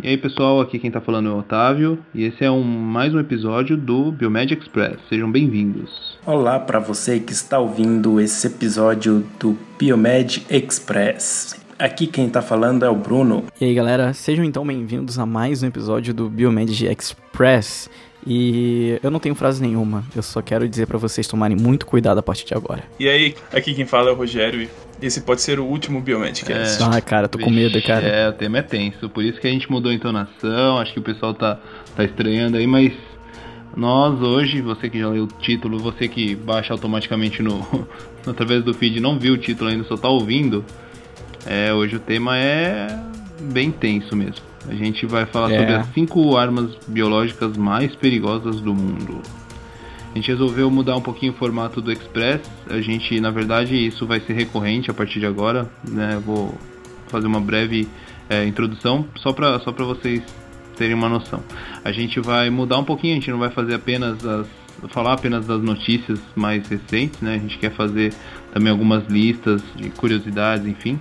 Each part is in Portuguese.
E aí pessoal, aqui quem tá falando é o Otávio e esse é um, mais um episódio do Biomed Express. Sejam bem-vindos. Olá para você que está ouvindo esse episódio do Biomed Express. Aqui quem tá falando é o Bruno. E aí galera, sejam então bem-vindos a mais um episódio do Biomed Express. E eu não tenho frase nenhuma, eu só quero dizer para vocês tomarem muito cuidado a partir de agora. E aí, aqui quem fala é o Rogério e esse pode ser o último Biomedcast. É. Ah, cara, tô com medo, cara. É, o tema é tenso, por isso que a gente mudou a entonação, acho que o pessoal tá, tá estranhando aí, mas nós hoje, você que já leu o título, você que baixa automaticamente no através do feed não viu o título ainda, só tá ouvindo, é, hoje o tema é bem tenso mesmo. A gente vai falar é. sobre as cinco armas biológicas mais perigosas do mundo. A gente resolveu mudar um pouquinho o formato do Express. A gente, na verdade, isso vai ser recorrente a partir de agora. Né? Vou fazer uma breve é, introdução só para só vocês terem uma noção. A gente vai mudar um pouquinho, a gente não vai fazer apenas as falar apenas das notícias mais recentes, né? A gente quer fazer também algumas listas de curiosidades, enfim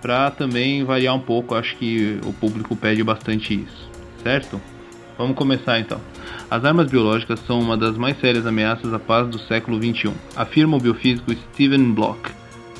para também variar um pouco. Acho que o público pede bastante isso, certo? Vamos começar então. As armas biológicas são uma das mais sérias ameaças à paz do século XXI, afirma o biofísico Steven Block,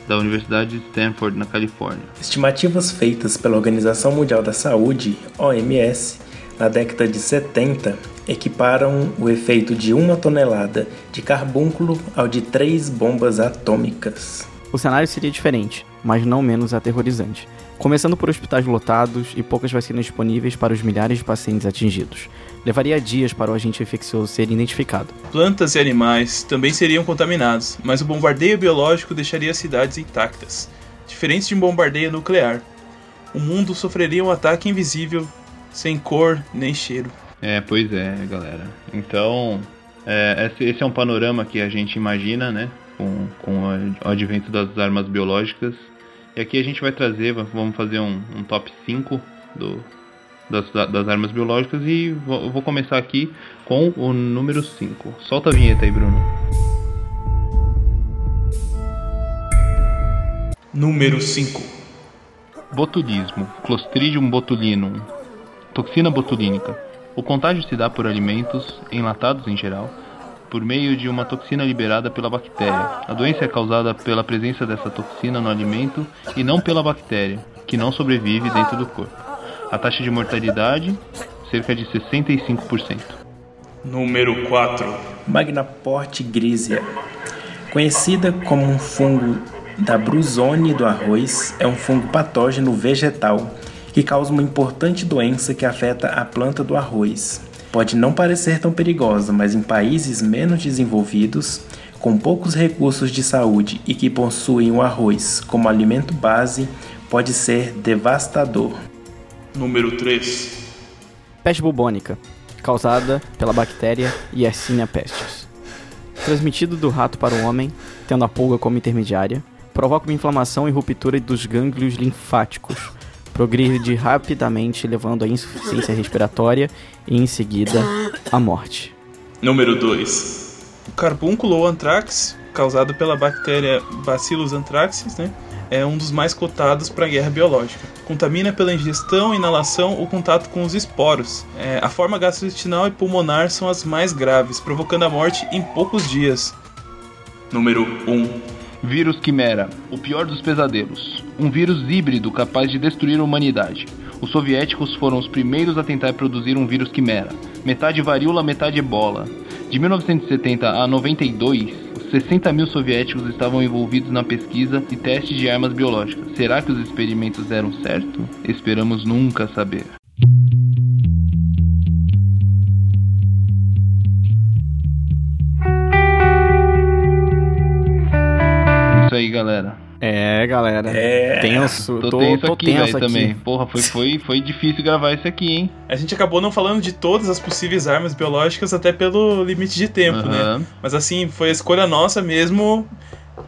da Universidade de Stanford, na Califórnia. Estimativas feitas pela Organização Mundial da Saúde, OMS, na década de 70, equiparam o efeito de uma tonelada de carbúnculo ao de três bombas atômicas. O cenário seria diferente mas não menos aterrorizante. Começando por hospitais lotados e poucas vacinas disponíveis para os milhares de pacientes atingidos. Levaria dias para o agente infeccioso ser identificado. Plantas e animais também seriam contaminados, mas o bombardeio biológico deixaria cidades intactas, diferente de um bombardeio nuclear. O mundo sofreria um ataque invisível, sem cor nem cheiro. É, pois é, galera. Então, é, esse é um panorama que a gente imagina, né? Com, com o advento das armas biológicas e aqui a gente vai trazer, vamos fazer um, um top 5 do, das, das, armas biológicas e vou, eu vou começar aqui com o número 5. Solta a vinheta aí, Bruno. Número 5 Botulismo, Clostridium botulinum, toxina botulínica. O contágio se dá por alimentos, enlatados em geral, por meio de uma toxina liberada pela bactéria. A doença é causada pela presença dessa toxina no alimento e não pela bactéria, que não sobrevive dentro do corpo. A taxa de mortalidade, cerca de 65%. Número 4. Magnaporte grisia. Conhecida como um fungo da brusone do arroz, é um fungo patógeno vegetal que causa uma importante doença que afeta a planta do arroz. Pode não parecer tão perigosa, mas em países menos desenvolvidos, com poucos recursos de saúde e que possuem o arroz como alimento base, pode ser devastador. Número 3. Peste bubônica, causada pela bactéria Yersinia pestis. Transmitido do rato para o homem, tendo a pulga como intermediária, provoca uma inflamação e ruptura dos gânglios linfáticos, progride rapidamente, levando à insuficiência respiratória e, em seguida, à morte. Número 2. O carbúnculo ou anthrax, causado pela bactéria Bacillus anthracis, né, é um dos mais cotados para a guerra biológica. Contamina pela ingestão, inalação ou contato com os esporos. É, a forma gastrointestinal e pulmonar são as mais graves, provocando a morte em poucos dias. Número 1. Um. Vírus Quimera, o pior dos pesadelos. Um vírus híbrido capaz de destruir a humanidade. Os soviéticos foram os primeiros a tentar produzir um vírus Quimera. Metade varíola, metade ebola. De 1970 a 92, 60 mil soviéticos estavam envolvidos na pesquisa e teste de armas biológicas. Será que os experimentos deram certo? Esperamos nunca saber. É, galera. É. Tenso. Tô, tô tenso tô aqui, tenso aqui. também. Porra, foi, foi, foi difícil gravar isso aqui, hein? A gente acabou não falando de todas as possíveis armas biológicas, até pelo limite de tempo, uhum. né? Mas assim, foi a escolha nossa mesmo.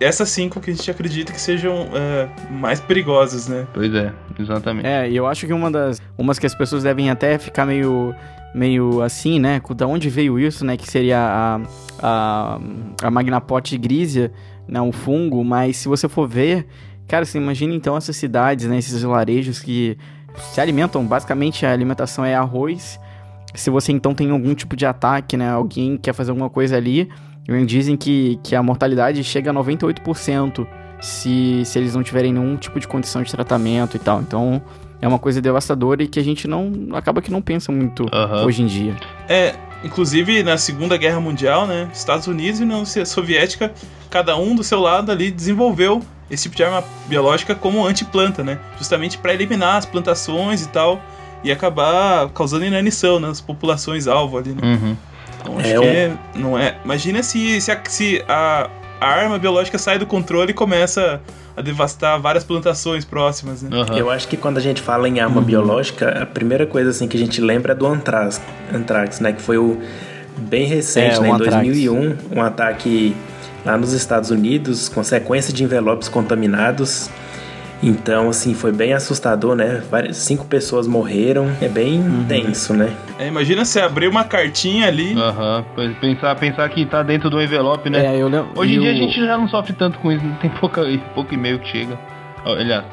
Essas cinco que a gente acredita que sejam é, mais perigosas, né? Pois é, exatamente. É, e eu acho que uma das. Umas que as pessoas devem até ficar meio meio assim, né? Da onde veio isso, né? Que seria a, a, a Magnapote grisia, né, um fungo, mas se você for ver, cara, você imagina então essas cidades, né, esses vilarejos que se alimentam, basicamente a alimentação é arroz. Se você então tem algum tipo de ataque, né? Alguém quer fazer alguma coisa ali, dizem que, que a mortalidade chega a 98% se, se eles não tiverem nenhum tipo de condição de tratamento e tal. Então é uma coisa devastadora e que a gente não. acaba que não pensa muito Aham. hoje em dia. É, inclusive na Segunda Guerra Mundial, né? Estados Unidos e União Soviética, cada um do seu lado ali desenvolveu esse tipo de arma biológica como antiplanta, né? Justamente para eliminar as plantações e tal e acabar causando inanição nas populações alvo ali, né? Uhum. Então acho É, que é, não é. Imagina se, se, a, se a, a arma biológica sai do controle e começa a devastar várias plantações próximas, né? Aham. Eu acho que quando a gente fala em arma biológica, a primeira coisa assim que a gente lembra é do antrax, antrax né? Que foi o bem recente, É, né? o Em antrax. 2001, um ataque lá nos Estados Unidos, com sequência de envelopes contaminados. Então, assim, foi bem assustador, né? Várias, cinco pessoas morreram. É bem tenso, né? É, imagina se abrir uma cartinha ali. Aham. Pois Pensar, pensar que tá dentro do envelope, né? É, eu lembro. Hoje em dia a o- gente já não sofre tanto com isso, tem pouca, pouco e-mail que chega. Aliás,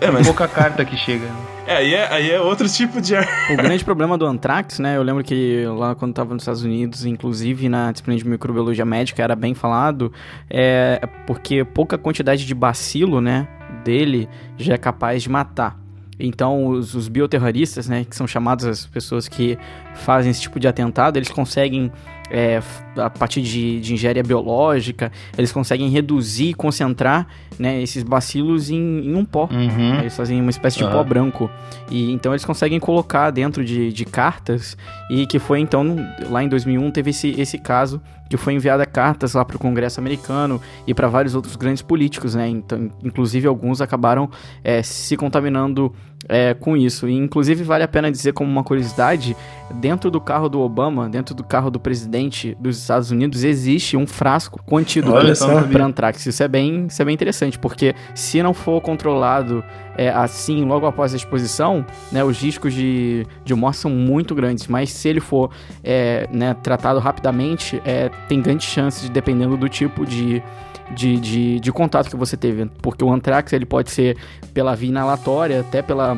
É, mas pouca carta que chega. É, aí, é, aí é outro tipo de arma. O grande problema do Anthrax, né? Eu lembro que lá quando estava nos Estados Unidos, inclusive na disciplina de microbiologia médica, era bem falado, é porque pouca quantidade de bacilo, né, dele já é capaz de matar. Então, os, os bioterroristas, né, que são chamadas as pessoas que fazem esse tipo de atentado, eles conseguem, é, a partir de, de engenharia biológica, eles conseguem reduzir e concentrar né, esses bacilos em, em um pó. Uhum. Eles fazem uma espécie de Aham. pó branco. E então eles conseguem colocar dentro de, de cartas. E que foi então, lá em 2001, teve esse, esse caso que foi enviada cartas lá para o Congresso americano e para vários outros grandes políticos, né? Então, inclusive alguns acabaram é, se contaminando é, com isso. E inclusive vale a pena dizer como uma curiosidade, dentro do carro do Obama, dentro do carro do presidente dos Estados Unidos, existe um frasco só. para antrax. Isso é bem, isso é bem interessante, porque se não for controlado é, assim logo após a exposição, né, os riscos de, de morte são muito grandes. Mas se ele for é, né, tratado rapidamente, é, tem grandes chances, dependendo do tipo de, de, de, de contato que você teve. Porque o antrax ele pode ser pela via inalatória, até pela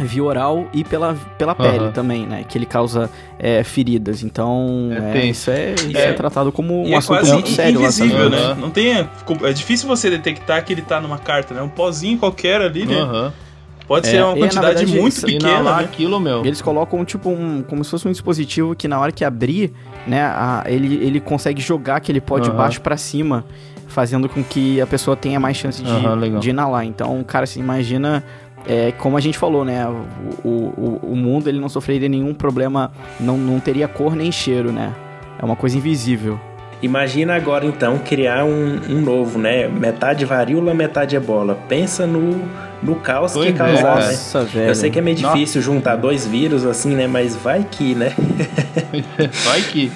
via oral e pela, pela pele Aham. também, né? Que ele causa é, feridas. Então, É é, isso, é, isso É. é tratado como um é assunto quase muito sério invisível, né? Não tem, é difícil você detectar que ele tá numa carta, né? Um pozinho qualquer ali, né? Aham. Pode É, ser uma quantidade verdade, muito isso- pequena, Inalar né? aquilo, meu. Eles colocam tipo um, como se fosse um dispositivo que na hora que abrir, né, a- ele, ele consegue jogar aquele pó de Aham. baixo pra cima, fazendo com que a pessoa tenha mais chance de, legal. de inalar. Então, cara, se imagina, é, como a gente falou, né, o, o, o mundo ele não sofreria nenhum problema, não, não teria cor nem cheiro, né? É uma coisa invisível. Imagina agora então criar um, um novo, né? Metade varíola, metade ebola. Pensa no, no caos Pois que é, causar, né? Nossa, velho. Eu sei que é meio Nossa. difícil juntar dois vírus assim, né? Mas vai que, né? Vai que.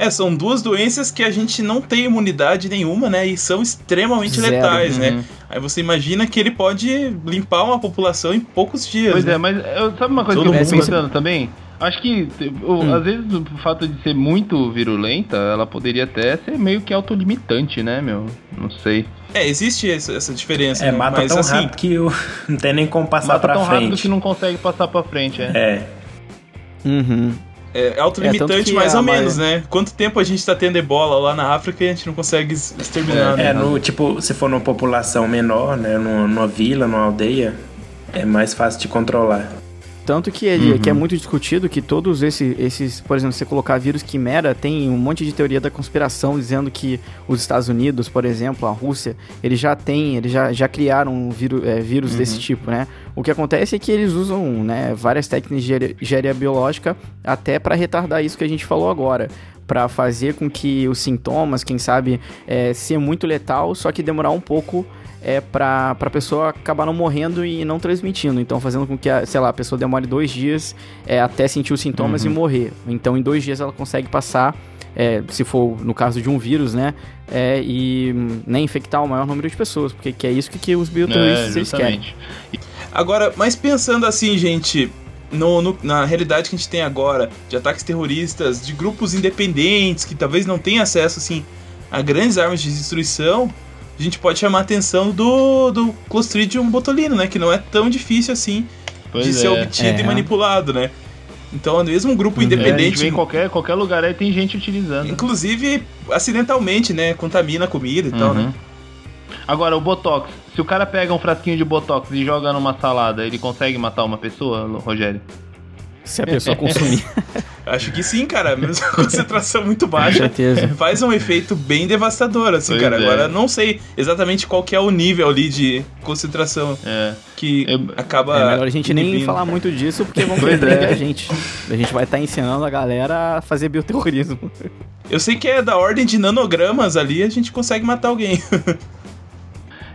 É, são duas doenças que a gente não tem imunidade nenhuma, né? E são extremamente Zero, letais, uhum. né? Aí você imagina que ele pode limpar uma população em poucos dias. Pois né? é, mas eu, sabe uma coisa Todo que eu mundo- pensando também? Acho que, Hum. às vezes, o fato de ser muito virulenta, ela poderia até ser meio que autolimitante, né, meu? Não sei. É, existe essa, essa diferença. É, né? mata Mas tão assim, rápido que o- não tem nem como passar Mata pra tão rápido frente. que não consegue passar pra frente, é. É. Uhum. É autolimitante É, tanto que mais ou menos, né? Quanto tempo a gente tá tendo ebola lá na África e a gente não consegue exterminar, né? É, no, tipo, se for numa população menor, né? Numa, numa vila, numa aldeia, é mais fácil de controlar. Tanto que, ele, que é muito discutido que todos esses, esses, por exemplo, você colocar vírus quimera, tem um monte de teoria da conspiração dizendo que os Estados Unidos, por exemplo, a Rússia, eles já têm, eles já, já criaram um vírus, é, vírus desse tipo, né? O que acontece é que eles usam né, várias técnicas de engenharia biológica até para retardar isso que a gente falou agora. Pra fazer com que os sintomas, quem sabe, é, ser muito letal, só que demorar um pouco é pra, pra pessoa acabar não morrendo e não transmitindo. Então, fazendo com que, a, sei lá, a pessoa demore dois dias é, até sentir os sintomas e morrer. Então, em dois dias ela consegue passar, é, se for no caso de um vírus, né? É, e hum, né, infectar o maior número de pessoas, porque que é isso que, que os bioterroristas eles querem. Agora, mas pensando assim, gente, no, no- na realidade que a gente tem agora, de ataques terroristas, de grupos independentes que talvez não tenham acesso assim a grandes armas de destruição, a gente pode chamar a atenção do, do Clostridium botulino, né? Que não é tão difícil assim Pois de é. ser obtido É. e manipulado, né? Então, mesmo um grupo É, a gente independente, vê em qualquer, qualquer lugar aí tem gente utilizando. inclusive acidentalmente, né? Contamina a comida e tal, Uhum. né? Agora, o Botox. Se o cara pega um frasquinho de Botox e joga numa salada, ele consegue matar uma pessoa, Rogério? Se a pessoa consumir. Acho que sim, cara. Mesmo a concentração muito Com baixa. certeza. Faz um efeito bem devastador, assim, Pois cara. é. Agora, não sei exatamente qual que é o nível ali de concentração É. que É- acaba. É melhor a gente nem falar muito disso, porque vão querer prender é. a gente. A gente vai estar ensinando a galera a fazer bioterrorismo. Eu sei que é da ordem de nanogramas ali, a gente consegue matar alguém.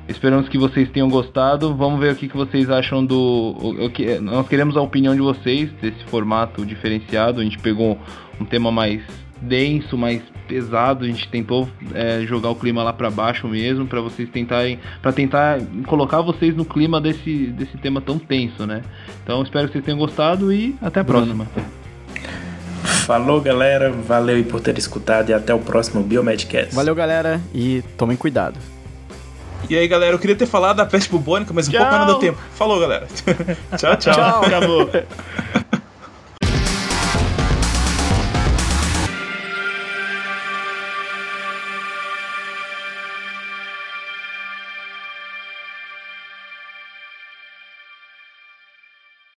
Esperamos que vocês tenham gostado. Vamos ver o que, que vocês acham do. O, o que, nós queremos a opinião de vocês desse formato diferenciado. A gente pegou um tema mais denso, mais pesado. A gente tentou é, jogar o clima lá pra baixo mesmo, para vocês tentarem, para tentar colocar vocês no clima desse, desse tema tão tenso, né? Então espero que vocês tenham gostado e até a próxima. Falou, galera. Valeu por ter escutado e até o próximo Biomedcast. Valeu, galera, e tomem cuidado. E aí, galera, eu queria ter falado da peste bubônica, mas um Tchau. pouco não deu tempo. Falou, galera. tchau, tchau. Acabou.